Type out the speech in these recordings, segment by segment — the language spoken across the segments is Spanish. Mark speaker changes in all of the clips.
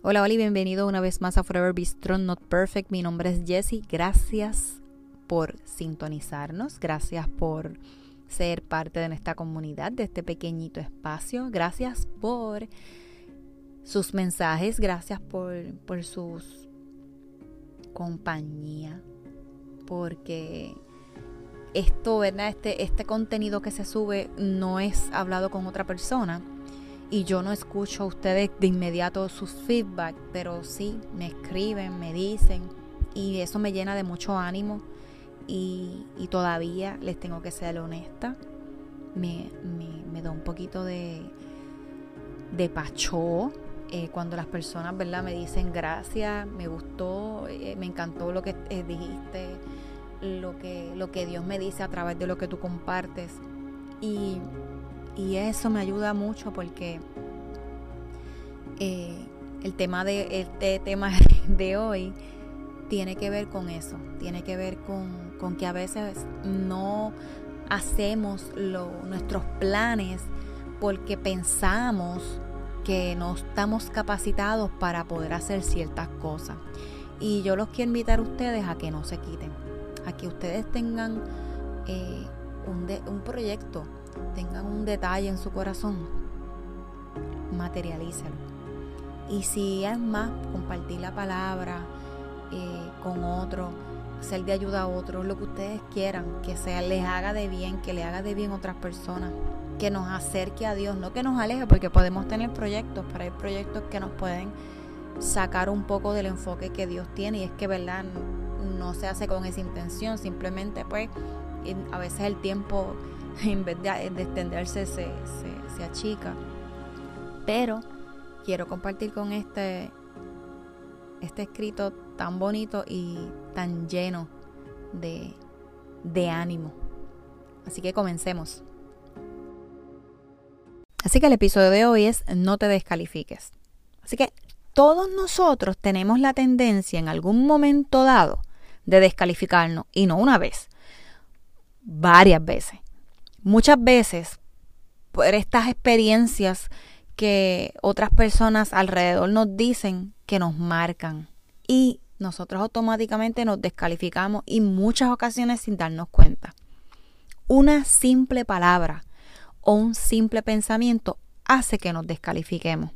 Speaker 1: Hola, hola y bienvenido una vez más a Forever Be Strong Not Perfect. Mi nombre es Jessie. Gracias por sintonizarnos. Gracias por ser parte de esta comunidad, de este pequeñito espacio. Gracias por sus mensajes. Gracias por, por sus compañía. Porque esto, ¿verdad? Este, este contenido que se sube no es hablado con otra persona y yo no escucho a ustedes de inmediato sus feedback, pero sí me escriben, me dicen y eso me llena de mucho ánimo y, todavía les tengo que ser honesta. Me, da un poquito de, de pachó eh, cuando las personas ¿verdad? me dicen gracias, me gustó, eh, me encantó lo que eh, dijiste, lo que, lo que Dios me dice a través de lo que tú compartes. Y y eso me ayuda mucho porque eh, el tema de este tema de hoy tiene que ver con eso, tiene que ver con, que a veces no hacemos nuestros planes porque pensamos que no estamos capacitados para poder hacer ciertas cosas. Y yo los quiero invitar a ustedes a que no se quiten, a que ustedes tengan eh, un, un proyecto, tengan un detalle en su corazón, materialícelo. Y si es más, compartir la palabra eh, con otro, ser de ayuda a otros, lo que ustedes quieran, que sea, les haga de bien, que le haga de bien a otras personas, que nos acerque a Dios, no que nos aleje, porque podemos tener proyectos, pero hay proyectos que nos pueden sacar un poco del enfoque que Dios tiene y es que, ¿verdad? No se hace con esa intención, simplemente pues a veces el tiempo en vez de, extenderse se, se, achica. Pero quiero compartir con este, este escrito tan bonito y tan lleno de, de ánimo. Así que comencemos. Así que el episodio de hoy es no te descalifiques. Así que todos nosotros tenemos la tendencia en algún momento dado de descalificarnos y no una vez, varias veces muchas veces por estas experiencias que otras personas alrededor nos dicen que nos marcan y nosotros automáticamente nos descalificamos y muchas ocasiones sin darnos cuenta. Una simple palabra o un simple pensamiento hace que nos descalifiquemos.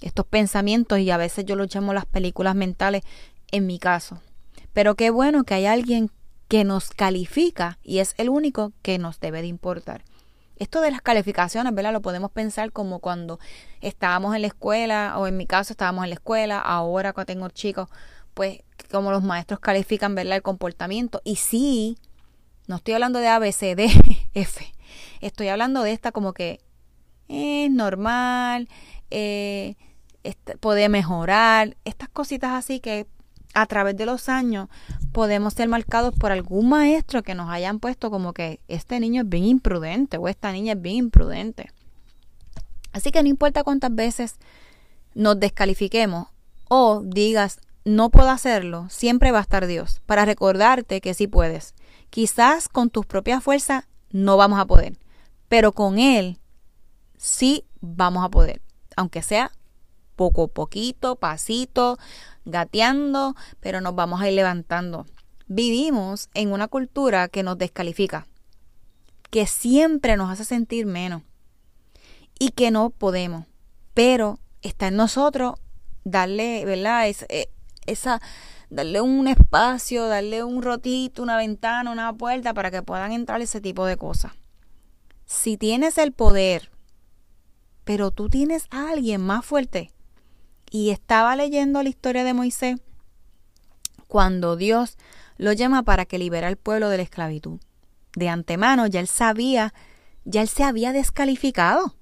Speaker 1: Estos pensamientos, y a veces yo lo llamo las películas mentales, en mi caso. Pero qué bueno que hay alguien que nos califica y es el único que nos debe de importar. Esto de las calificaciones, ¿verdad? Lo podemos pensar como cuando estábamos en la escuela, o en mi caso estábamos en la escuela, ahora cuando tengo chicos, pues como los maestros califican, ¿verdad? El comportamiento. Y sí, no estoy hablando de A, B, C, D, F. Estoy hablando de esta como que es normal, eh, puede mejorar, estas cositas así que a través de los años podemos ser marcados por algún maestro que nos hayan puesto como que este niño es bien imprudente o esta niña es bien imprudente. Así que no importa cuántas veces nos descalifiquemos o digas no puedo hacerlo, siempre va a estar Dios para recordarte que sí puedes. Quizás con tus propias fuerzas no vamos a poder, pero con Él sí vamos a poder, aunque sea poco poquito, pasito, gateando, pero nos vamos a ir levantando. Vivimos en una cultura que nos descalifica, que siempre nos hace sentir menos y que no podemos, pero está en nosotros darle, ¿verdad? Eh, esa, darle un espacio, darle un rotito, una ventana, una puerta para que puedan entrar ese tipo de cosas. Si tienes el poder, pero tú tienes a alguien más fuerte, y estaba leyendo la historia de Moisés cuando Dios lo llama para que libera al pueblo de la esclavitud. De antemano ya él sabía, ya él se había descalificado.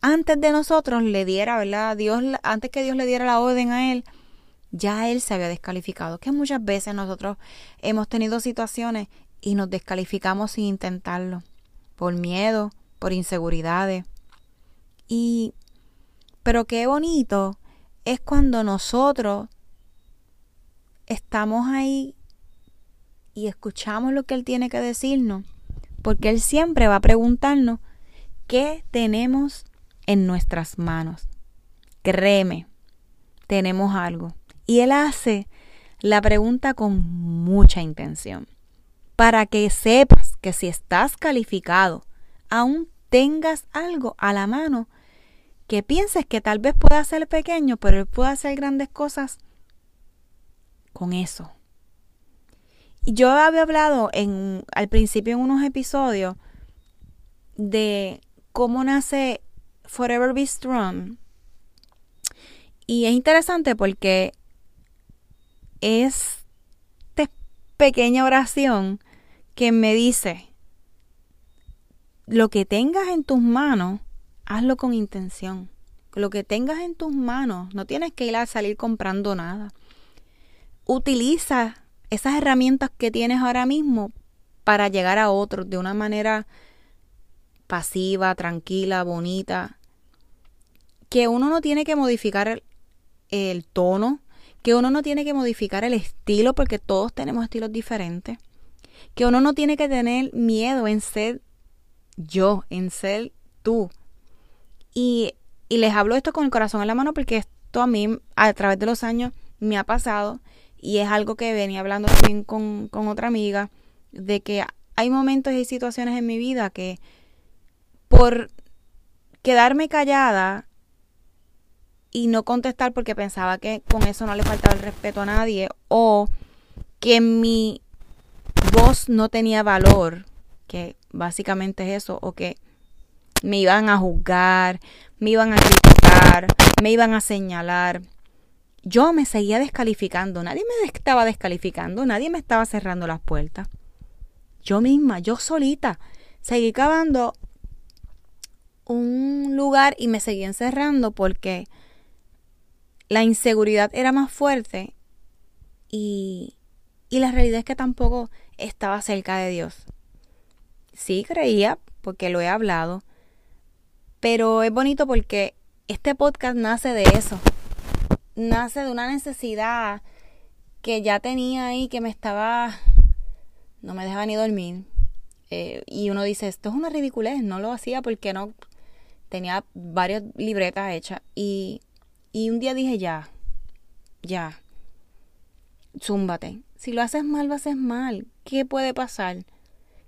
Speaker 1: Antes de nosotros le diera, ¿verdad? Dios, antes que Dios le diera la orden a él, ya él se había descalificado. Que muchas veces nosotros hemos tenido situaciones y nos descalificamos sin intentarlo. Por miedo, por inseguridades. Y pero qué bonito es cuando nosotros estamos ahí y escuchamos lo que Él tiene que decirnos, porque Él siempre va a preguntarnos qué tenemos en nuestras manos. Créeme, tenemos algo. Y Él hace la pregunta con mucha intención, para que sepas que si estás calificado, aún tengas algo a la mano que pienses que tal vez pueda ser pequeño, pero Él puede hacer grandes cosas con eso. Yo había hablado en, al principio en unos episodios de cómo nace Forever Be Strong. Y es interesante porque es esta pequeña oración que me dice, lo que tengas en tus manos, hazlo con intención. Lo que tengas en tus manos, no tienes que ir a salir comprando nada. Utiliza esas herramientas que tienes ahora mismo para llegar a otros de una manera pasiva, tranquila, bonita. Que uno no tiene que modificar el, el tono, que uno no tiene que modificar el estilo porque todos tenemos estilos diferentes, que uno no tiene que tener miedo en ser yo, en ser tú. Y, y les hablo esto con el corazón en la mano porque esto a mí a través de los años me ha pasado y es algo que venía hablando también con, con otra amiga, de que hay momentos y situaciones en mi vida que por quedarme callada y no contestar porque pensaba que con eso no le faltaba el respeto a nadie o que mi voz no tenía valor, que básicamente es eso, o que me iban a juzgar, me iban a criticar, me iban a señalar. Yo me seguía descalificando, nadie me estaba descalificando, nadie me estaba cerrando las puertas. Yo misma, yo solita, seguí cavando un lugar y me seguí encerrando porque la inseguridad era más fuerte y, y la realidad es que tampoco estaba cerca de Dios. Sí creía, porque lo he hablado, pero es bonito porque este podcast nace de eso, nace de una necesidad que ya tenía ahí, que me estaba, no me dejaba ni dormir. Eh, y uno dice, esto es una ridiculez, no lo hacía porque no tenía varias libretas hechas y y un día dije, ya, ya, zúmbate. Si lo haces mal, lo haces mal. ¿Qué puede pasar?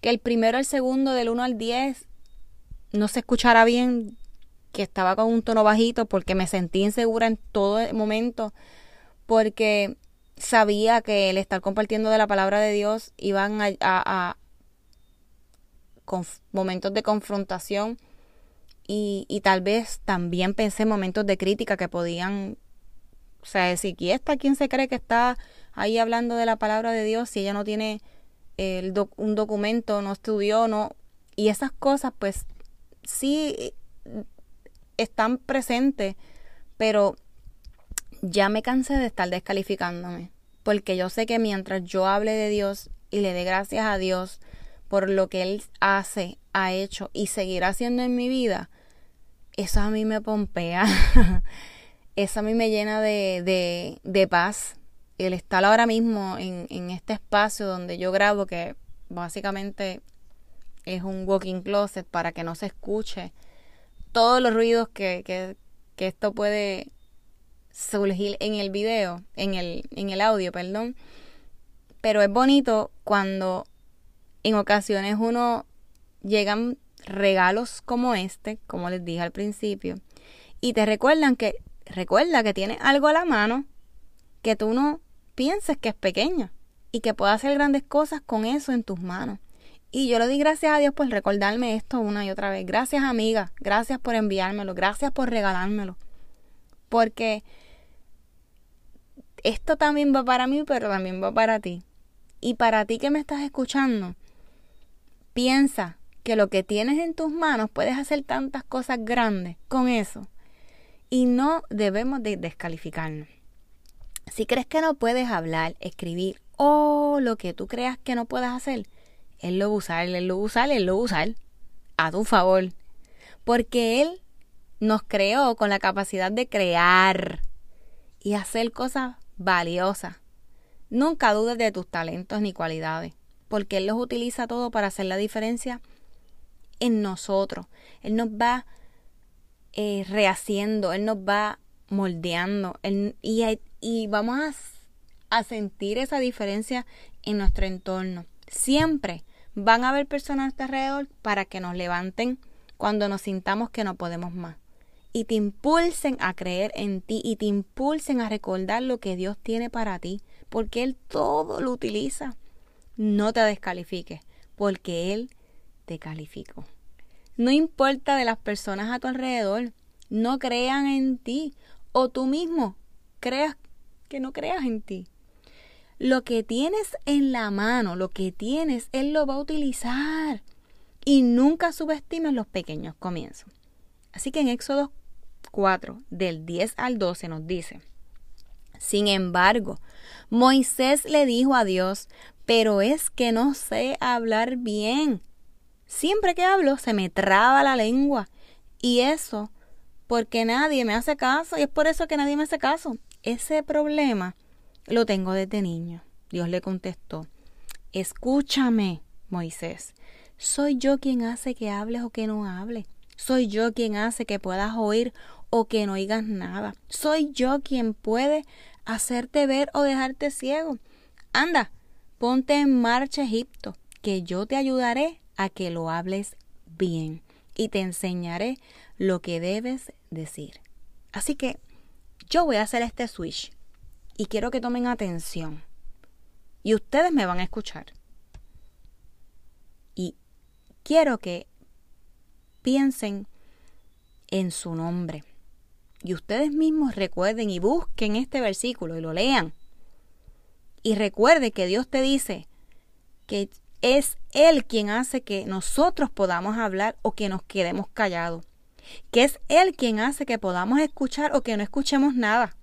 Speaker 1: Que el primero, el segundo, del 1 al 10, no se escuchara bien, que estaba con un tono bajito porque me sentí insegura en todo momento, porque sabía que el estar compartiendo de la palabra de Dios iban a, a, con momentos de confrontación y, y tal vez también pensé en momentos de crítica que podían, o sea, decir, ¿y esta quién se cree que está ahí hablando de la palabra de Dios si ella no tiene el un documento, no estudió, no? Y esas cosas, pues, sí están presentes, pero ya me cansé de estar descalificándome, porque yo sé que mientras yo hable de Dios y le dé gracias a Dios por lo que Él hace, ha hecho y seguirá haciendo en mi vida, eso a mí me pompea, eso a mí me llena de, de, de paz. El estar ahora mismo en, en este espacio donde yo grabo, que básicamente es un walking closet para que no se escuche todos los ruidos que, que, que esto puede surgir en el video, en el, en el audio, perdón. Pero es bonito cuando en ocasiones uno llegan regalos como este, como les dije al principio, y te recuerdan que, recuerda que tienes algo a la mano que tú no pienses que es pequeño y que puedas hacer grandes cosas con eso en tus manos. Y yo le di gracias a Dios por recordarme esto una y otra vez. Gracias amiga, gracias por enviármelo, gracias por regalármelo. Porque esto también va para mí, pero también va para ti. Y para ti que me estás escuchando, piensa que lo que tienes en tus manos puedes hacer tantas cosas grandes con eso. Y no debemos de descalificarnos. Si crees que no puedes hablar, escribir o lo que tú creas que no puedes hacer, Él lo va usar, Él lo va a usar, Él lo va a usar a tu favor. Porque Él nos creó con la capacidad de crear y hacer cosas valiosas. Nunca dudes de tus talentos ni cualidades, porque Él los utiliza todo para hacer la diferencia en nosotros. Él nos va eh, rehaciendo, Él nos va moldeando y, y vamos a, a sentir esa diferencia en nuestro entorno. Siempre van a haber personas alrededor para que nos levanten cuando nos sintamos que no podemos más. Y te impulsen a creer en ti y te impulsen a recordar lo que Dios tiene para ti, porque Él todo lo utiliza. No te descalifiques, porque Él te calificó. No importa de las personas a tu alrededor, no crean en ti o tú mismo creas que no creas en ti. Lo que tienes en la mano, lo que tienes, Él lo va a utilizar. Y nunca subestimes los pequeños comienzos. Así que en Éxodo 4, del 10 al 12 nos dice, sin embargo, Moisés le dijo a Dios, pero es que no sé hablar bien. Siempre que hablo se me traba la lengua. Y eso porque nadie me hace caso y es por eso que nadie me hace caso. Ese problema lo tengo desde niño. Dios le contestó, escúchame, Moisés, soy yo quien hace que hables o que no hables. Soy yo quien hace que puedas oír o que no oigas nada. Soy yo quien puede hacerte ver o dejarte ciego. Anda, ponte en marcha Egipto, que yo te ayudaré a que lo hables bien y te enseñaré lo que debes decir. Así que yo voy a hacer este switch y quiero que tomen atención. Y ustedes me van a escuchar. Y quiero que piensen en su nombre. Y ustedes mismos recuerden y busquen este versículo y lo lean. Y recuerde que Dios te dice que es Él quien hace que nosotros podamos hablar o que nos quedemos callados que es Él quien hace que podamos escuchar o que no escuchemos nada,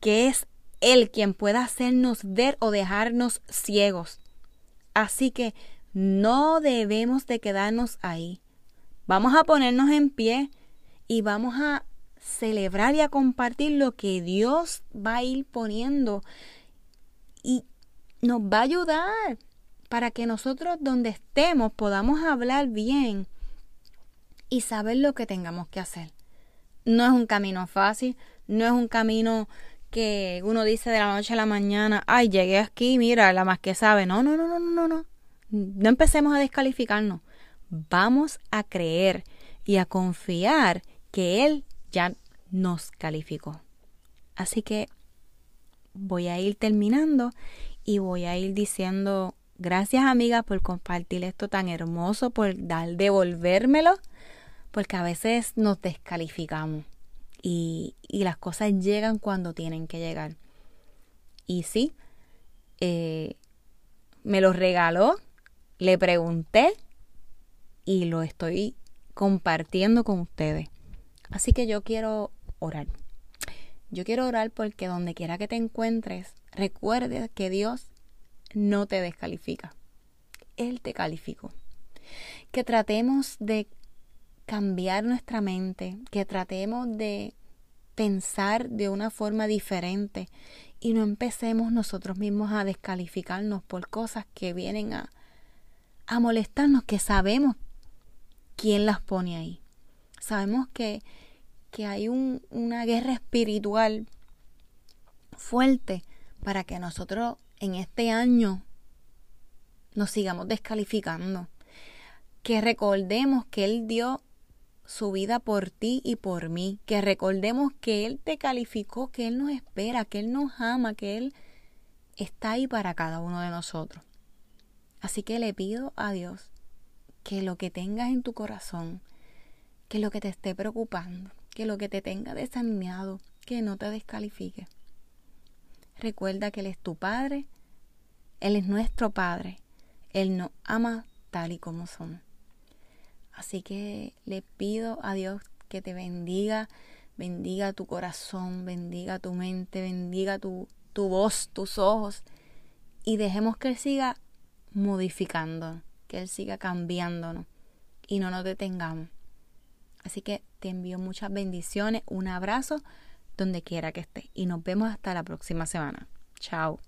Speaker 1: que es Él quien pueda hacernos ver o dejarnos ciegos. Así que no debemos de quedarnos ahí. Vamos a ponernos en pie y vamos a celebrar y a compartir lo que Dios va a ir poniendo y nos va a ayudar para que nosotros donde estemos podamos hablar bien y saber lo que tengamos que hacer. No es un camino fácil, no es un camino que uno dice de la noche a la mañana, ay, llegué aquí, mira, la más que sabe. No, no, no, no, no, no. No empecemos a descalificarnos. Vamos a creer y a confiar que Él ya nos calificó. Así que voy a ir terminando y voy a ir diciendo gracias amiga por compartir esto tan hermoso, por dar, devolvérmelo porque a veces nos descalificamos y, las cosas llegan cuando tienen que llegar. Y sí, eh, me lo regaló, le pregunté y lo estoy compartiendo con ustedes. Así que yo quiero orar. Yo quiero orar porque donde quiera que te encuentres, recuerde que Dios no te descalifica. Él te calificó. Que tratemos de cambiar nuestra mente, que tratemos de pensar de una forma diferente y no empecemos nosotros mismos a descalificarnos por cosas que vienen a, a molestarnos, que sabemos quién las pone ahí. Sabemos que, que hay un, una guerra espiritual fuerte para que nosotros en este año nos sigamos descalificando. Que recordemos que Él dio su vida por ti y por mí, que recordemos que Él te calificó, que Él nos espera, que Él nos ama, que Él está ahí para cada uno de nosotros. Así que le pido a Dios que lo que tengas en tu corazón, que lo que te esté preocupando, que lo que te tenga desanimado, que no te descalifique. Recuerda que Él es tu Padre, Él es nuestro Padre, Él nos ama tal y como somos. Así que le pido a Dios que te bendiga, bendiga tu corazón, bendiga tu mente, bendiga tu, tu voz, tus ojos y dejemos que Él siga modificando, que Él siga cambiándonos y no nos detengamos. Así que te envío muchas bendiciones, un abrazo donde quiera que estés y nos vemos hasta la próxima semana. Chao.